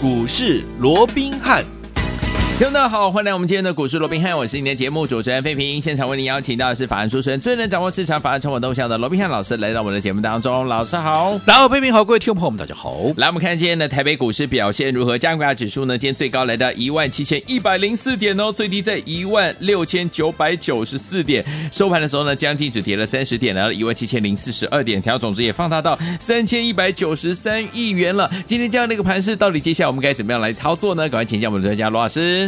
股市罗宾汉。听众大家好，欢迎来我们今天的股市罗宾汉，我是今天的节目主持人费平。现场为您邀请到的是法案出身、最能掌握市场法案成本动向的罗宾汉老师，来到我们的节目当中。老师好，大家好，费平好，各位听众朋友们，大家好。来，我们看今天的台北股市表现如何？加权指数呢？今天最高来到一万七千一百零四点哦，最低在一万六千九百九十四点。收盘的时候呢，将近只跌了三十点，来到一万七千零四十二点，成交总值也放大到三千一百九十三亿元了。今天这样的一个盘势，到底接下来我们该怎么样来操作呢？赶快请教我们的专家罗老师。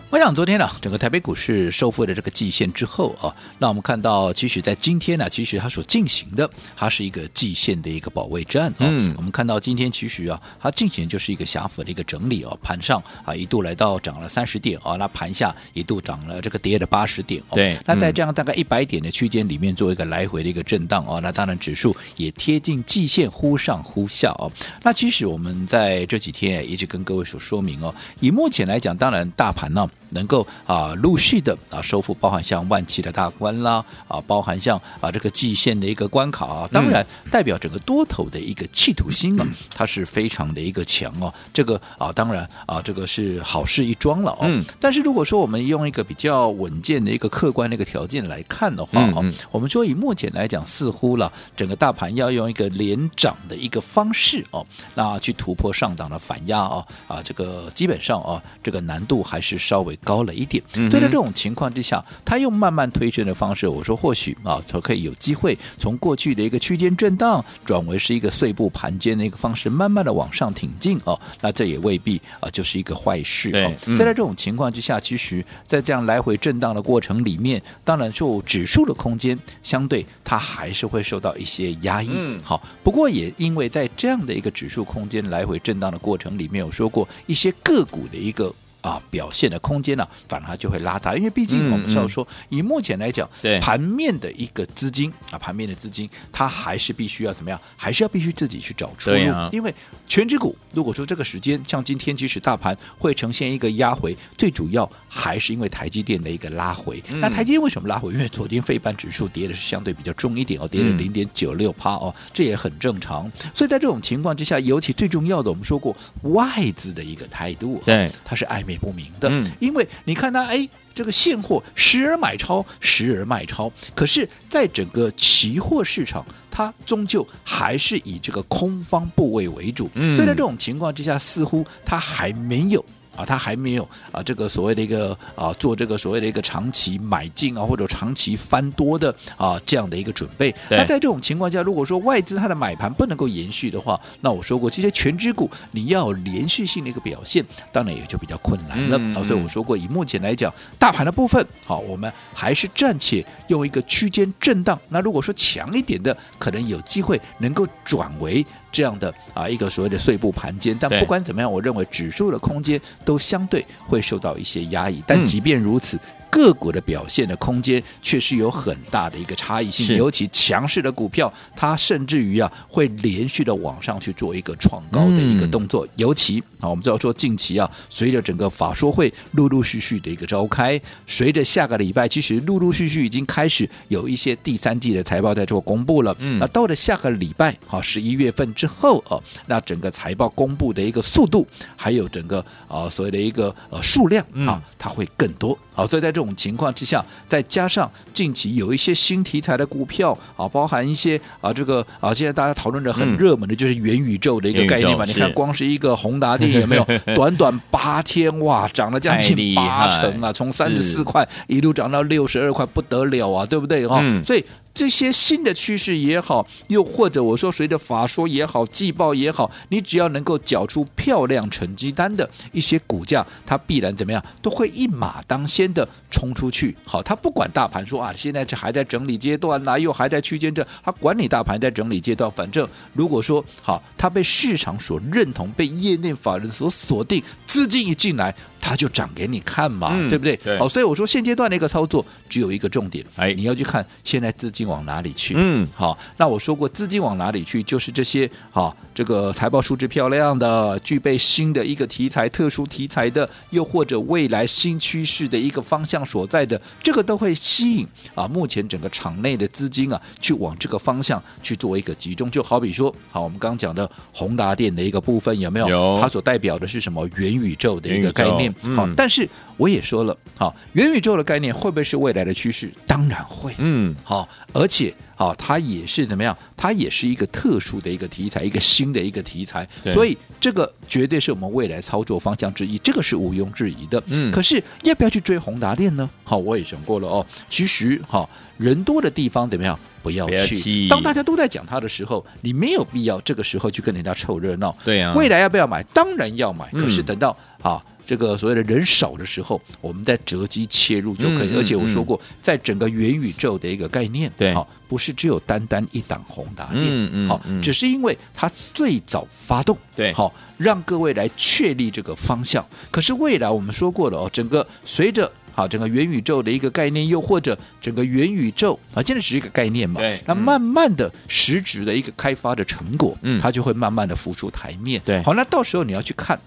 我想昨天呢、啊，整个台北股市收复了这个季线之后啊，那我们看到，其实在今天呢、啊，其实它所进行的，它是一个季线的一个保卫战啊。嗯，我们看到今天其实啊，它进行就是一个狭幅的一个整理哦、啊，盘上啊一度来到涨了三十点啊，那盘下一度涨了这个跌了八十点哦、那在这样大概一百点的区间里面做一个来回的一个震荡哦、啊，那当然指数也贴近季线忽上忽下哦、啊。那其实我们在这几天也一直跟各位所说明哦，以目前来讲，当然大盘呢。能够啊陆续的啊收复，包含像万七的大关啦啊，包含像啊这个季线的一个关卡啊，当然代表整个多头的一个企图心啊，它是非常的一个强哦。这个啊当然啊这个是好事一桩了哦。嗯。但是如果说我们用一个比较稳健的一个客观的一个条件来看的话哦，我们说以目前来讲，似乎了整个大盘要用一个连涨的一个方式哦，那去突破上档的反压哦啊这个基本上哦这个难度还是稍微。高了一点，所以在这种情况之下，他用慢慢推升的方式，我说或许啊，他可以有机会从过去的一个区间震荡转为是一个碎步盘间的一个方式，慢慢的往上挺进哦。那这也未必啊，就是一个坏事哦。在在这种情况之下，其实，在这样来回震荡的过程里面，当然就指数的空间相对它还是会受到一些压抑。好，不过也因为在这样的一个指数空间来回震荡的过程里面，有说过一些个股的一个。啊，表现的空间呢、啊，反而就会拉大，因为毕竟我们是要说，嗯嗯、以目前来讲，对盘面的一个资金啊，盘面的资金，它还是必须要怎么样？还是要必须自己去找出路。啊、因为全指股，如果说这个时间像今天，即使大盘会呈现一个压回，最主要还是因为台积电的一个拉回。嗯、那台积电为什么拉回？因为昨天费半指数跌的是相对比较重一点哦，跌了零点九六趴哦，这也很正常。所以在这种情况之下，尤其最重要的，我们说过外资的一个态度，对，它是暧昧不明的，嗯、因为你看它，哎，这个现货时而买超，时而卖超，可是，在整个期货市场，它终究还是以这个空方部位为主，嗯、所以在这种情况之下，似乎它还没有。啊，他还没有啊，这个所谓的一个啊，做这个所谓的一个长期买进啊，或者长期翻多的啊这样的一个准备。那在这种情况下，如果说外资它的买盘不能够延续的话，那我说过，这些全支股你要连续性的一个表现，当然也就比较困难了。嗯嗯、啊，所以我说过，以目前来讲，大盘的部分，好，我们还是暂且用一个区间震荡。那如果说强一点的，可能有机会能够转为。这样的啊，一个所谓的碎步盘间，但不管怎么样，我认为指数的空间都相对会受到一些压抑。但即便如此。嗯个股的表现的空间确实有很大的一个差异性，尤其强势的股票，它甚至于啊会连续的往上去做一个创高的一个动作。嗯、尤其啊，我们知道说近期啊，随着整个法说会陆陆续续的一个召开，随着下个礼拜，其实陆陆续续已经开始有一些第三季的财报在做公布了。嗯，那到了下个礼拜啊，十一月份之后啊，那整个财报公布的一个速度，还有整个啊所谓的一个呃数量啊，它会更多。好，所以在这种情况之下，再加上近期有一些新题材的股票啊，包含一些啊，这个啊，现在大家讨论的很热门的就是元宇宙的一个概念嘛。你看，光是一个宏达电有没有？短短八天哇，涨了将近八成啊，从三十四块一路涨到六十二块，不得了啊，对不对？哈、嗯，所以。这些新的趋势也好，又或者我说随着法说也好，季报也好，你只要能够缴出漂亮成绩单的一些股价，它必然怎么样，都会一马当先的冲出去。好，它不管大盘说啊，现在这还在整理阶段呐，又还在区间这，它管你大盘在整理阶段，反正如果说好，它被市场所认同，被业内法人所锁定，资金一进来。它就涨给你看嘛，嗯对不对？对好，所以我说现阶段的一个操作只有一个重点，哎你要去看现在资金往哪里去。嗯，好，那我说过资金往哪里去，就是这些好这个财报数值漂亮的，具备新的一个题材、特殊题材的，又或者未来新趋势的一个方向所在的，这个都会吸引啊，目前整个场内的资金啊，去往这个方向去做一个集中。就好比说，好，我们刚刚讲的宏达电的一个部分有没有？有它所代表的是什么？元宇宙的一个概念。嗯、好，但是我也说了，好，元宇宙的概念会不会是未来的趋势？当然会。嗯，好，而且。好，它也是怎么样？它也是一个特殊的一个题材，一个新的一个题材，所以这个绝对是我们未来操作方向之一，这个是毋庸置疑的。嗯，可是要不要去追宏达电呢？好，我也讲过了哦。其实，哈，人多的地方怎么样？不要去。要当大家都在讲它的时候，你没有必要这个时候去跟人家凑热闹。对啊。未来要不要买？当然要买。嗯、可是等到啊。这个所谓的人少的时候，我们在择机切入就可以。而且我说过，在整个元宇宙的一个概念，对，好，不是只有单单一档宏达电，嗯嗯，好，只是因为它最早发动，对，好，让各位来确立这个方向。可是未来我们说过了哦，整个随着好整个元宇宙的一个概念，又或者整个元宇宙啊，现在只是一个概念嘛，对，那慢慢的实质的一个开发的成果，嗯，它就会慢慢的浮出台面，对，好，那到时候你要去看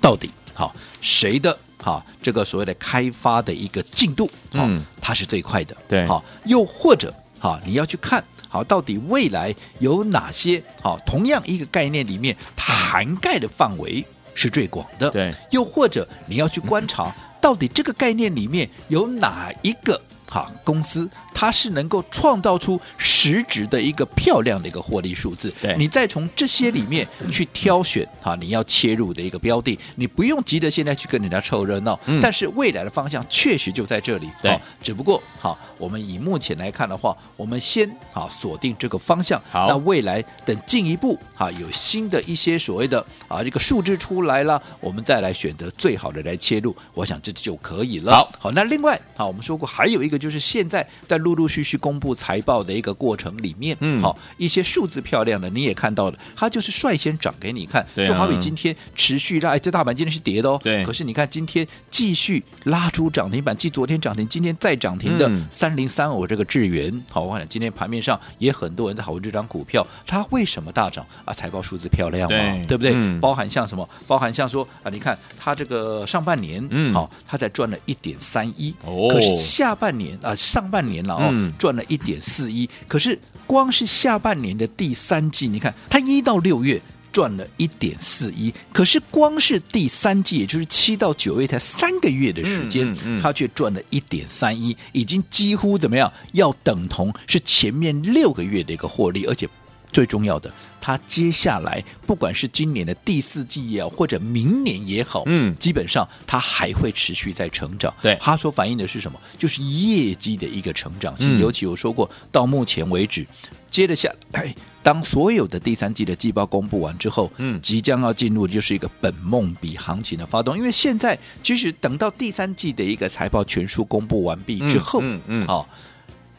到底。好，谁的好这个所谓的开发的一个进度，好，嗯，它是最快的，对，好，又或者好，你要去看好到底未来有哪些好，同样一个概念里面，它涵盖的范围是最广的，对，又或者你要去观察 到底这个概念里面有哪一个好公司。它是能够创造出实质的一个漂亮的一个获利数字，对，你再从这些里面去挑选哈，你要切入的一个标的，你不用急着现在去跟人家凑热闹，嗯，但是未来的方向确实就在这里，对，只不过好，我们以目前来看的话，我们先好锁定这个方向，好，那未来等进一步哈有新的一些所谓的啊这个数字出来了，我们再来选择最好的来切入，我想这就可以了。好，好，那另外好，我们说过还有一个就是现在在。陆陆续续公布财报的一个过程里面，嗯，好，一些数字漂亮的你也看到了，它就是率先涨给你看，就好比今天持续拉，哎，这大盘今天是跌的哦，对，可是你看今天继续拉出涨停板，继昨天涨停，今天再涨停的三零三五这个智原，好，我看今天盘面上也很多人在讨论这张股票，它为什么大涨啊？财报数字漂亮嘛，对，对不对？嗯，包含像什么？包含像说啊，你看它这个上半年，嗯，好，它才赚了一点三一，哦，可是下半年啊，上半年了。嗯，赚了一点四一，可是光是下半年的第三季，你看它一到六月赚了一点四一，可是光是第三季，也就是七到九月才三个月的时间，嗯嗯嗯、它却赚了一点三一，已经几乎怎么样，要等同是前面六个月的一个获利，而且最重要的。它接下来不管是今年的第四季也好，或者明年也好，嗯，基本上它还会持续在成长。对，它所反映的是什么？就是业绩的一个成长性。嗯、尤其我说过，到目前为止，接着下来，当所有的第三季的季报公布完之后，嗯，即将要进入就是一个本梦比行情的发动。因为现在其实等到第三季的一个财报全数公布完毕之后，嗯嗯，好、嗯。哦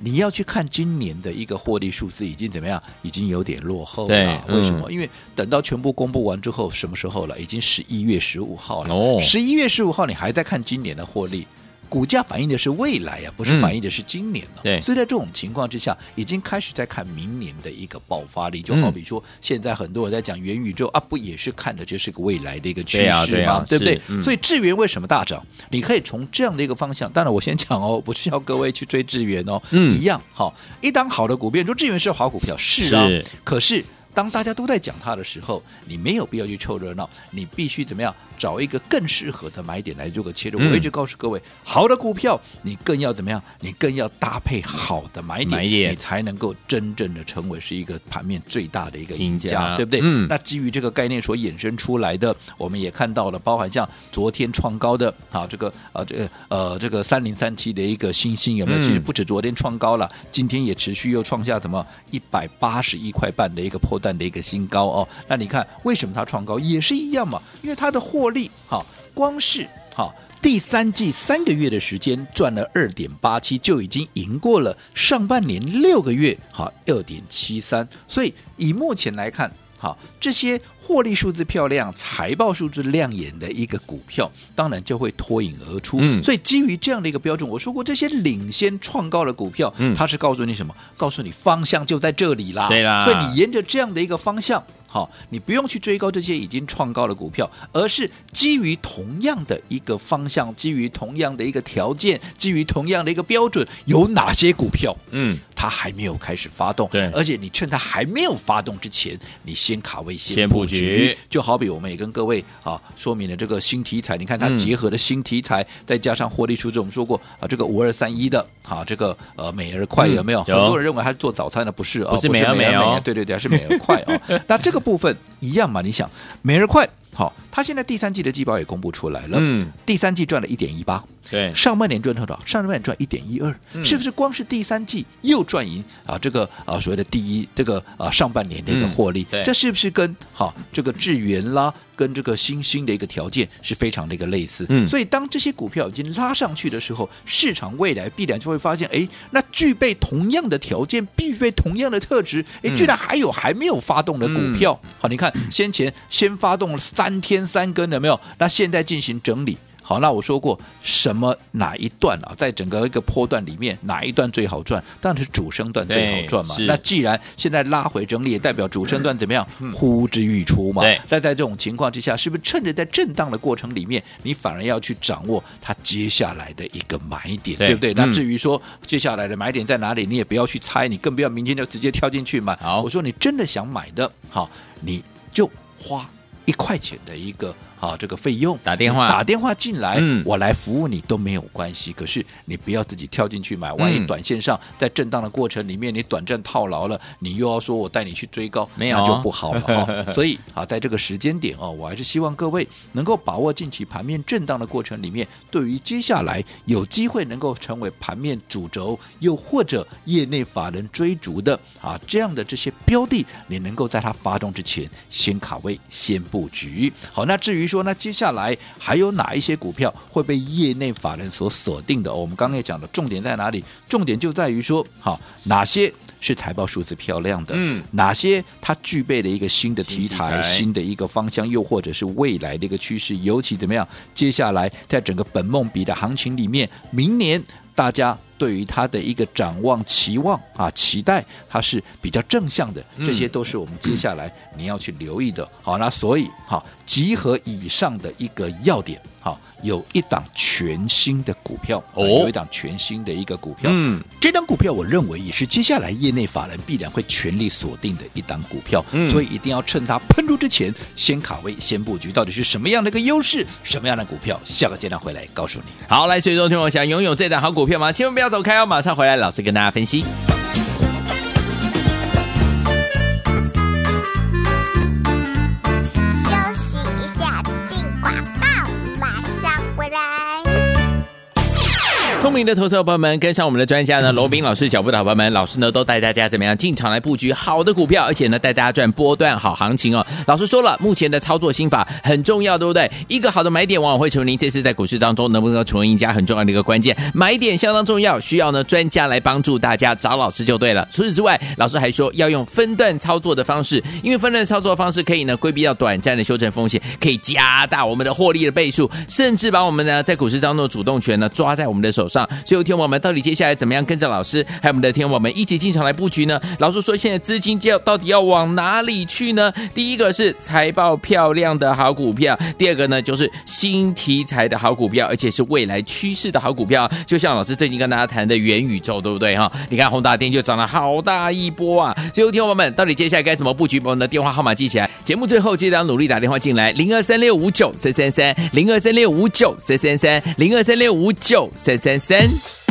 你要去看今年的一个获利数字已经怎么样？已经有点落后了。对，为什么？嗯、因为等到全部公布完之后，什么时候了？已经十一月十五号了。哦，十一月十五号你还在看今年的获利？股价反映的是未来呀、啊，不是反映的是今年了、啊。对、嗯，所以在这种情况之下，已经开始在看明年的一个爆发力。就好比说，现在很多人在讲元宇宙啊，不也是看的这是个未来的一个趋势吗？对，啊对，啊、对不对？嗯、所以智源为什么大涨？你可以从这样的一个方向。当然，我先讲哦，不是要各位去追智源哦。嗯，一样好，一档好的股票，你说智源是好股票，是啊，是可是。当大家都在讲它的时候，你没有必要去凑热闹，你必须怎么样找一个更适合的买点来做个切入。嗯、我一直告诉各位，好的股票你更要怎么样？你更要搭配好的买点，买点你才能够真正的成为是一个盘面最大的一个赢家，赢家对不对？嗯。那基于这个概念所衍生出来的，我们也看到了，包含像昨天创高的啊，这个啊这个呃这个三零三七的一个新星有没有？其实不止昨天创高了，今天也持续又创下什么一百八十一块半的一个破。的一个新高哦，那你看为什么它创高也是一样嘛？因为它的获利哈，光是哈第三季三个月的时间赚了二点八七，就已经赢过了上半年六个月哈二点七三，所以以目前来看。好这些获利数字漂亮、财报数字亮眼的一个股票，当然就会脱颖而出。嗯，所以基于这样的一个标准，我说过这些领先创高的股票，嗯，它是告诉你什么？告诉你方向就在这里啦。对啦，所以你沿着这样的一个方向。好，你不用去追高这些已经创高的股票，而是基于同样的一个方向，基于同样的一个条件，基于同样的一个标准，有哪些股票？嗯，它还没有开始发动，对，而且你趁它还没有发动之前，你先卡位先，先布局，就好比我们也跟各位啊说明了这个新题材，你看它结合的新题材，嗯、再加上获利数字，我们说过啊，这个五二三一的啊，这个呃美而快有没有？嗯、有很多人认为它是做早餐的，不是啊，不是美而美哦，对对对，是美而快啊。那这个。部分一样嘛？你想，美而快好，它现在第三季的季报也公布出来了，嗯，第三季赚了一点一八，对，上半年赚多少？上半年赚一点一二，是不是？光是第三季又赚赢啊？这个啊，所谓的第一这个啊，上半年的一个获利，嗯、这是不是跟好这个智源啦？跟这个新兴的一个条件是非常的一个类似，嗯，所以当这些股票已经拉上去的时候，市场未来必然就会发现，哎，那具备同样的条件，具备同样的特质，哎，居然还有还没有发动的股票，嗯、好，你看先前先发动了三天三更的没有？那现在进行整理。好，那我说过什么哪一段啊，在整个一个波段里面，哪一段最好赚？当然是主升段最好赚嘛。那既然现在拉回整理，也代表主升段怎么样？嗯、呼之欲出嘛。那。在在这种情况之下，是不是趁着在震荡的过程里面，你反而要去掌握它接下来的一个买点，对，对不对？嗯、那至于说接下来的买点在哪里，你也不要去猜，你更不要明天就直接跳进去买。好，我说你真的想买的，好，你就花一块钱的一个。啊，这个费用打电话打电话进来，嗯，我来服务你都没有关系。可是你不要自己跳进去买，万一短线上在震荡的过程里面，你短暂套牢了，你又要说我带你去追高，没有那就不好了哦。所以啊，在这个时间点哦，我还是希望各位能够把握近期盘面震荡的过程里面，对于接下来有机会能够成为盘面主轴，又或者业内法人追逐的啊这样的这些标的，你能够在它发动之前先卡位、先布局。好，那至于。说那接下来还有哪一些股票会被业内法人所锁定的？哦，我们刚刚也讲的，重点在哪里？重点就在于说，好，哪些是财报数字漂亮的？嗯，哪些它具备了一个新的题材、新，新的一个方向，又或者是未来的一个趋势？尤其怎么样？接下来在整个本梦比的行情里面，明年大家。对于它的一个展望、期望啊、期待，它是比较正向的，这些都是我们接下来你要去留意的。好，那所以好，集合以上的一个要点，好。有一档全新的股票，哦，有一档全新的一个股票，嗯，这档股票我认为也是接下来业内法人必然会全力锁定的一档股票，嗯，所以一定要趁它喷出之前先卡位、先布局。到底是什么样的一个优势？什么样的股票？下个阶段回来告诉你。好，来，所以说听我想拥有这档好股票吗？千万不要走开哦，马上回来，老师跟大家分析。明的投资者朋友们，跟上我们的专家呢，罗宾老师小布的好朋友们，老师呢都带大家怎么样进场来布局好的股票，而且呢带大家赚波段好行情哦。老师说了，目前的操作心法很重要，对不对？一个好的买点往往会成为您这次在股市当中能不能够成为赢家很重要的一个关键。买点相当重要，需要呢专家来帮助大家，找老师就对了。除此之外，老师还说要用分段操作的方式，因为分段操作方式可以呢规避掉短暂的修正风险，可以加大我们的获利的倍数，甚至把我们呢在股市当中的主动权呢抓在我们的手上。所以听我们到底接下来怎么样跟着老师，还有我们的听我们一起进场来布局呢？老师说，现在资金要到底要往哪里去呢？第一个是财报漂亮的好股票，第二个呢就是新题材的好股票，而且是未来趋势的好股票。就像老师最近跟大家谈的元宇宙，对不对哈？你看宏达电就涨了好大一波啊！最后听我们到底接下来该怎么布局？把我们的电话号码记起来，节目最后记得要努力打电话进来，零二三六五九三三三，零二三六五九三三三，零二三六五九三三。三。回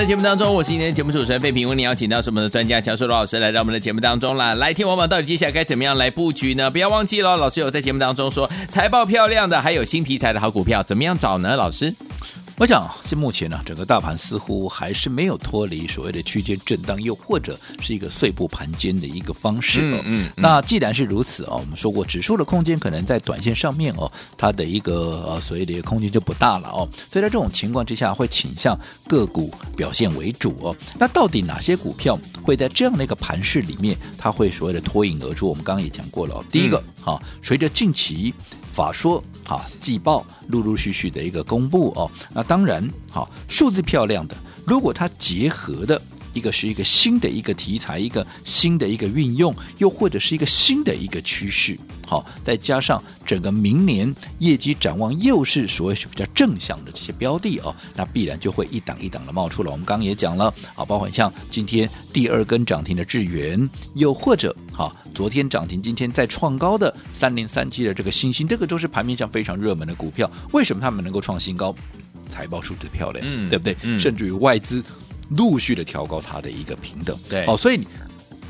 在节目当中，我是今天的节目主持人费平。为你邀请到是我们的专家乔硕罗老师来到我们的节目当中啦。来听我们到底接下来该怎么样来布局呢？不要忘记了，老师有在节目当中说财报漂亮的，还有新题材的好股票，怎么样找呢？老师？我想，现目前呢，整个大盘似乎还是没有脱离所谓的区间震荡，又或者是一个碎步盘间的一个方式哦。嗯，嗯，那既然是如此哦，我们说过，指数的空间可能在短线上面哦，它的一个呃所谓的一个空间就不大了哦。所以在这种情况之下，会倾向个股表现为主哦。那到底哪些股票会在这样的一个盘势里面，它会所谓的脱颖而出？我们刚刚也讲过了哦。第一个，好，随着近期。法说啊，季报陆陆续续的一个公布哦，那当然好，数字漂亮的，如果它结合的一个是一个新的一个题材，一个新的一个运用，又或者是一个新的一个趋势，好，再加上整个明年业绩展望又是所谓是比较正向的这些标的哦，那必然就会一档一档的冒出了。我们刚刚也讲了啊，包括像今天第二根涨停的智源，又或者。好，昨天涨停，今天再创高的三零三七的这个星星，这个都是盘面上非常热门的股票。为什么他们能够创新高？财报数字漂亮，嗯，对不对？嗯、甚至于外资陆续的调高它的一个平等。对，好，所以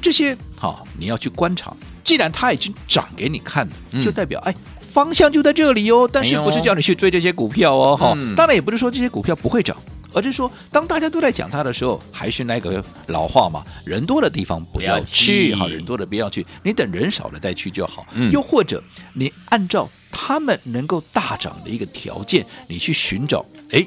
这些好，你要去观察。既然它已经涨给你看了，就代表、嗯、哎，方向就在这里哦。但是不是叫你去追这些股票哦？哈、嗯，当然也不是说这些股票不会涨。而是说，当大家都在讲它的时候，还是那个老话嘛，人多的地方不要去，好，人多的不要去，你等人少了再去就好。嗯，又或者你按照他们能够大涨的一个条件，你去寻找，哎，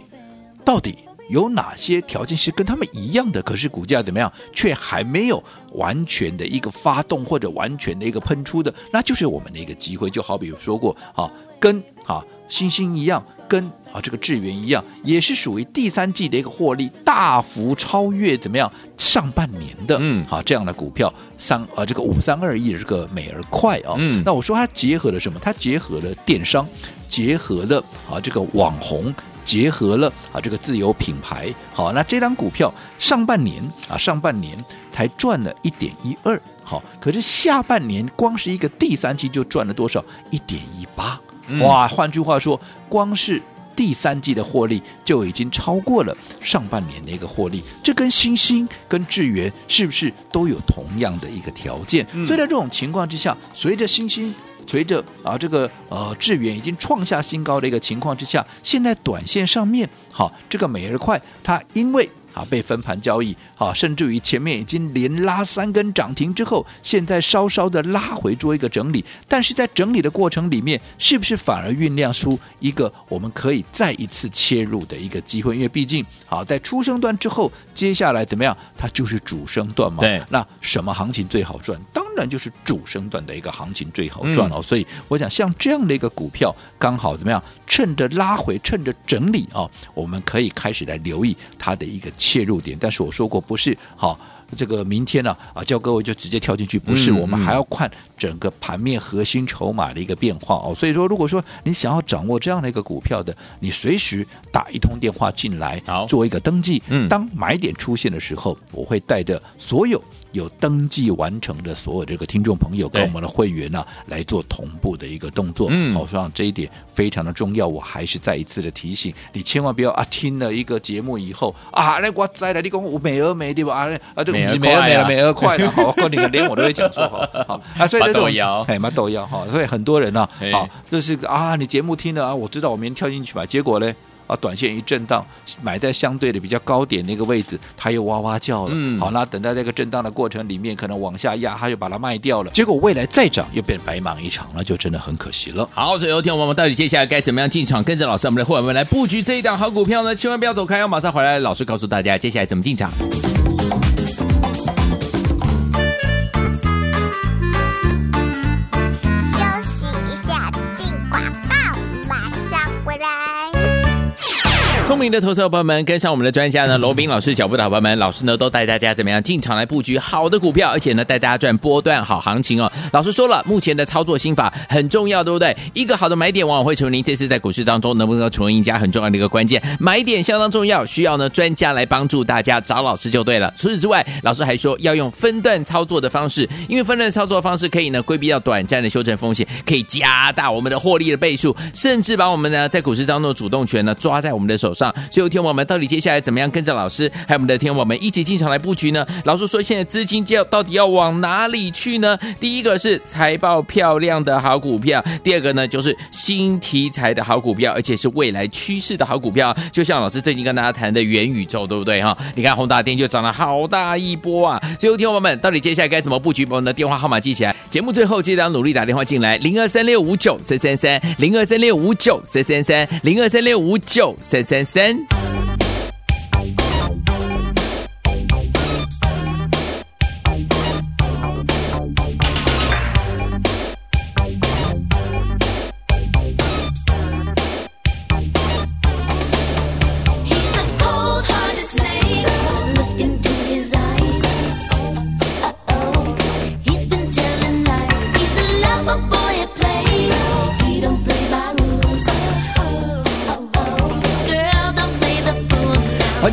到底有哪些条件是跟他们一样的？可是股价怎么样，却还没有完全的一个发动或者完全的一个喷出的，那就是我们的一个机会。就好比如说过，啊，跟啊。星星一样，跟啊这个智源一样，也是属于第三季的一个获利大幅超越怎么样上半年的，嗯，啊这样的股票，三啊这个五三二亿的这个美而快啊，嗯，那我说它结合了什么？它结合了电商，结合了啊这个网红，结合了啊这个自有品牌，好，那这张股票上半年啊上半年才赚了一点一二，好，可是下半年光是一个第三季就赚了多少？一点一八。哇，换句话说，光是第三季的获利就已经超过了上半年的一个获利。这跟欣兴、跟智源是不是都有同样的一个条件？嗯、所以在这种情况之下，随着欣兴、随着啊这个呃致远已经创下新高的一个情况之下，现在短线上面，好，这个美日快，它因为。啊，被分盘交易，啊，甚至于前面已经连拉三根涨停之后，现在稍稍的拉回做一个整理，但是在整理的过程里面，是不是反而酝酿出一个我们可以再一次切入的一个机会？因为毕竟，好在初升段之后，接下来怎么样？它就是主升段嘛。对，那什么行情最好赚？当然就是主升段的一个行情最好赚哦。嗯、所以，我想像这样的一个股票，刚好怎么样？趁着拉回，趁着整理啊，我们可以开始来留意它的一个。切入点，但是我说过不是好，这个明天呢啊，叫各位就直接跳进去，不是，嗯、我们还要看整个盘面核心筹码的一个变化哦。所以说，如果说你想要掌握这样的一个股票的，你随时打一通电话进来，好，做一个登记。嗯，当买点出现的时候，我会带着所有。有登记完成的所有这个听众朋友跟我们的会员呢、啊，来做同步的一个动作。嗯，我想这一点非常的重要。我还是再一次的提醒你，千万不要啊，听了一个节目以后啊，那我在了，你讲我美而美对吧？啊啊，这个美而美了，美而快了。好，过年连我都会讲错哈。好啊，所以这种哎，嘛都要哈。所以很多人呢，好，就是啊，你节目听了啊，我知道我明天跳进去吧，结果呢？啊，短线一震荡，买在相对的比较高点那个位置，它又哇哇叫了。嗯，好，那等待这个震荡的过程里面，可能往下压，它又把它卖掉了。结果未来再涨，又变白忙一场，那就真的很可惜了。好，所以有天我们到底接下来该怎么样进场，跟着老师我们的伙伴们来布局这一档好股票呢？千万不要走开，要马上回来，老师告诉大家接下来怎么进场。聪明的投资者朋友们，跟上我们的专家呢，罗宾老师脚步的好朋友们，老师呢都带大家怎么样进场来布局好的股票，而且呢带大家赚波段好行情哦。老师说了，目前的操作心法很重要，对不对？一个好的买点往往会成为您这次在股市当中能不能成为赢家很重要的一个关键。买点相当重要，需要呢专家来帮助大家，找老师就对了。除此之外，老师还说要用分段操作的方式，因为分段操作方式可以呢规避掉短暂的修正风险，可以加大我们的获利的倍数，甚至把我们呢在股市当中的主动权呢抓在我们的手上。所以，天我们到底接下来怎么样跟着老师，还有我们的天我们一起进场来布局呢？老师说，现在资金要到底要往哪里去呢？第一个是财报漂亮的好股票，第二个呢就是新题材的好股票，而且是未来趋势的好股票。就像老师最近跟大家谈的元宇宙，对不对哈？你看宏达电就涨了好大一波啊！最后，天我们到底接下来该怎么布局？把我们的电话号码记起来。节目最后记得要努力打电话进来，零二三六五九三三三，零二三六五九三三三，零二三六五九三三三。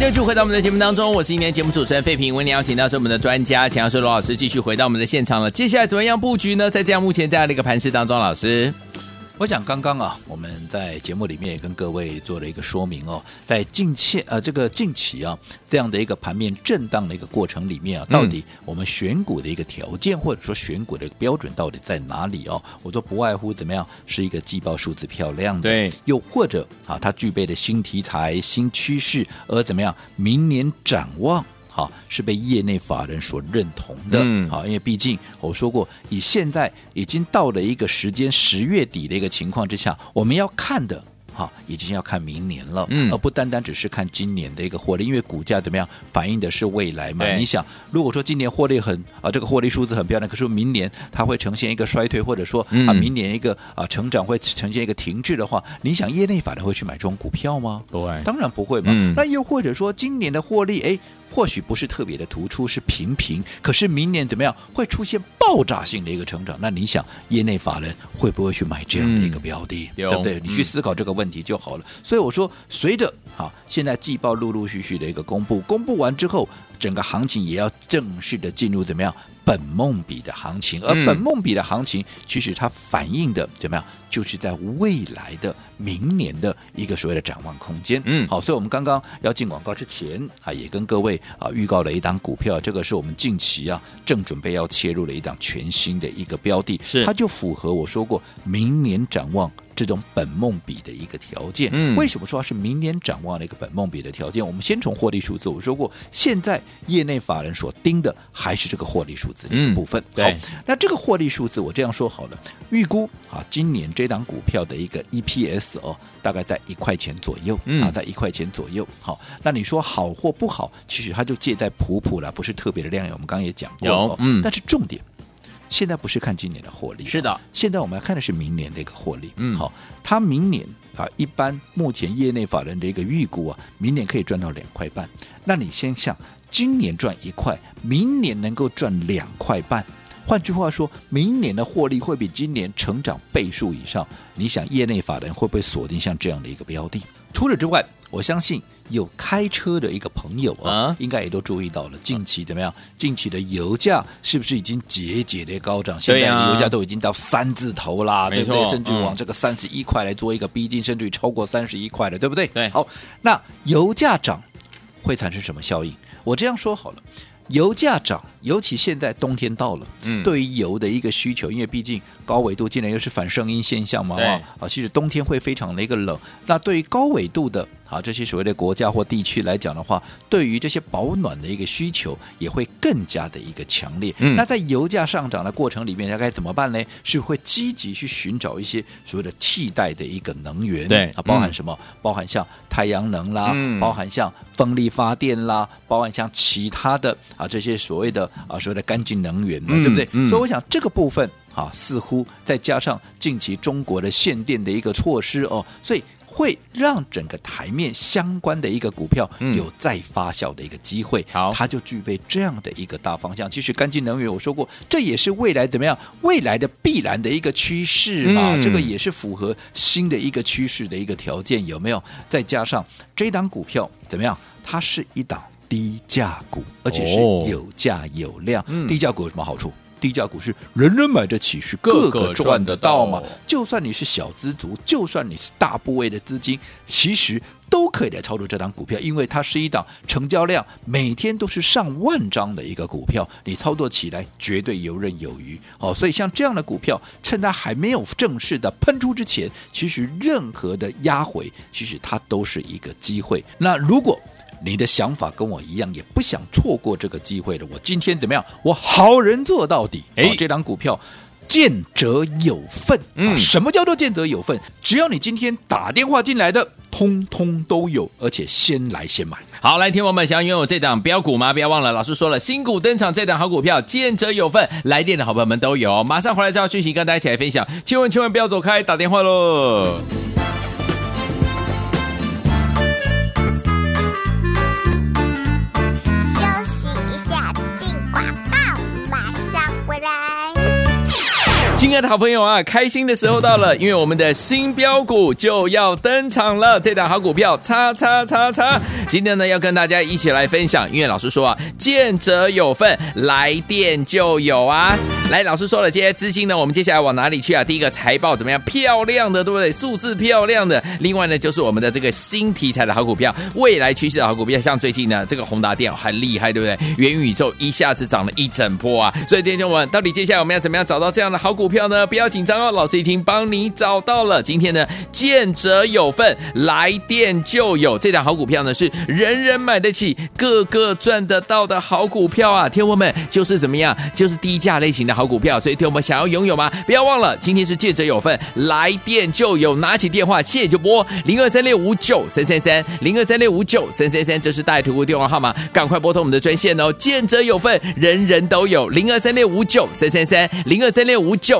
继续回到我们的节目当中，我是今天节目主持人费平，为您邀请到是我们的专家请到是罗老师，继续回到我们的现场了。接下来怎么样布局呢？在这样目前这样的一个盘势当中，老师。我想刚刚啊，我们在节目里面也跟各位做了一个说明哦，在近期呃这个近期啊这样的一个盘面震荡的一个过程里面啊，到底我们选股的一个条件或者说选股的标准到底在哪里哦？我说不外乎怎么样，是一个季报数字漂亮的，对，又或者啊它具备的新题材、新趋势，而怎么样，明年展望。好，是被业内法人所认同的。嗯，好，因为毕竟我说过，以现在已经到了一个时间，十月底的一个情况之下，我们要看的。好，已经要看明年了，嗯，而不单单只是看今年的一个获利，因为股价怎么样反映的是未来嘛。你想，如果说今年获利很啊，这个获利数字很漂亮，可是明年它会呈现一个衰退，或者说啊，明年一个啊成长会呈现一个停滞的话，你想业内法人会去买这种股票吗？不会，当然不会嘛。嗯，那又或者说今年的获利，哎，或许不是特别的突出，是平平，可是明年怎么样会出现爆炸性的一个成长？那你想业内法人会不会去买这样的一个标的？嗯、对不对？你去思考这个问题就好了。所以我说，随着好现在季报陆陆续续的一个公布，公布完之后，整个行情也要正式的进入怎么样？本梦比的行情，而本梦比的行情，其实它反映的怎么样？就是在未来的明年的一个所谓的展望空间。嗯，好，所以我们刚刚要进广告之前啊，也跟各位啊预告了一档股票，这个是我们近期啊正准备要切入的一档全新的一个标的，是它就符合我说过明年展望。这种本梦比的一个条件，嗯，为什么说是明年展望的一个本梦比的条件？我们先从获利数字，我说过，现在业内法人所盯的还是这个获利数字的一个部分。嗯、好，那这个获利数字，我这样说好了，预估啊，今年这档股票的一个 EPS 哦，大概在一块钱左右，嗯、啊，在一块钱左右。好，那你说好或不好，其实它就介在普普了，不是特别的亮眼。我们刚刚也讲过，有，嗯，但是重点。现在不是看今年的获利，是的。现在我们要看的是明年的一个获利。嗯，好，它明年啊，一般目前业内法人的一个预估啊，明年可以赚到两块半。那你先想，今年赚一块，明年能够赚两块半。换句话说，明年的获利会比今年成长倍数以上。你想，业内法人会不会锁定像这样的一个标的？除此之外，我相信。有开车的一个朋友啊，啊应该也都注意到了，近期怎么样？近期的油价是不是已经节节的高涨？现在油价都已经到三字头啦，对，不对？甚至往这个三十一块来做一个逼近，嗯、甚至于超过三十一块了，对不对？对。好，那油价涨会产生什么效应？我这样说好了。油价涨，尤其现在冬天到了，嗯，对于油的一个需求，因为毕竟高纬度竟然又是反声音现象嘛，啊，啊，其实冬天会非常的一个冷。那对于高纬度的啊这些所谓的国家或地区来讲的话，对于这些保暖的一个需求也会更加的一个强烈。嗯，那在油价上涨的过程里面，它该怎么办呢？是会积极去寻找一些所谓的替代的一个能源，对啊，包含什么？嗯、包含像太阳能啦，嗯、包含像风力发电啦，包含像其他的。啊，这些所谓的啊，所谓的干净能源嘛，对不对？所以我想这个部分啊，似乎再加上近期中国的限电的一个措施哦，所以会让整个台面相关的一个股票有再发酵的一个机会。好、嗯，它就具备这样的一个大方向。其实干净能源，我说过，这也是未来怎么样？未来的必然的一个趋势嘛。嗯、这个也是符合新的一个趋势的一个条件，有没有？再加上这档股票怎么样？它是一档。低价股，而且是有价有量。低价股有什么好处？低价股是人人买得起，是个个赚得到嘛？就算你是小资族，就算你是大部位的资金，其实都可以来操作这档股票，因为它是一档成交量每天都是上万张的一个股票，你操作起来绝对游刃有余哦。所以像这样的股票，趁它还没有正式的喷出之前，其实任何的压回，其实它都是一个机会。那如果你的想法跟我一样，也不想错过这个机会的。我今天怎么样？我好人做到底。哎，这档股票见者有份。嗯，什么叫做见者有份？只要你今天打电话进来的，通通都有，而且先来先买。好，来听我们想要拥有这档标股吗？不要忘了，老师说了，新股登场，这档好股票见者有份，来电的好朋友们都有。马上回来这条讯息，跟大家一起来分享。千万千万不要走开，打电话喽。亲爱的好朋友啊，开心的时候到了，因为我们的新标股就要登场了。这档好股票，叉叉叉叉。今天呢，要跟大家一起来分享。因为老师说啊，见者有份，来电就有啊。来，老师说了，这些资金呢，我们接下来往哪里去啊？第一个财报怎么样？漂亮的，对不对？数字漂亮的。另外呢，就是我们的这个新题材的好股票，未来趋势的好股票，像最近呢，这个宏达电很厉害，对不对？元宇宙一下子涨了一整波啊。所以，今天我们，到底接下来我们要怎么样找到这样的好股票？呢？不要紧张哦，老师已经帮你找到了。今天呢，见者有份，来电就有。这档好股票呢，是人人买得起，个个赚得到的好股票啊！听我们就是怎么样，就是低价类型的好股票。所以听我们想要拥有吗？不要忘了，今天是见者有份，来电就有。拿起电话，现在就拨零二三六五九三三三零二三六五九三三三，这是大爱投顾电话号码，赶快拨通我们的专线哦。见者有份，人人都有。零二三六五九三三三零二三六五九。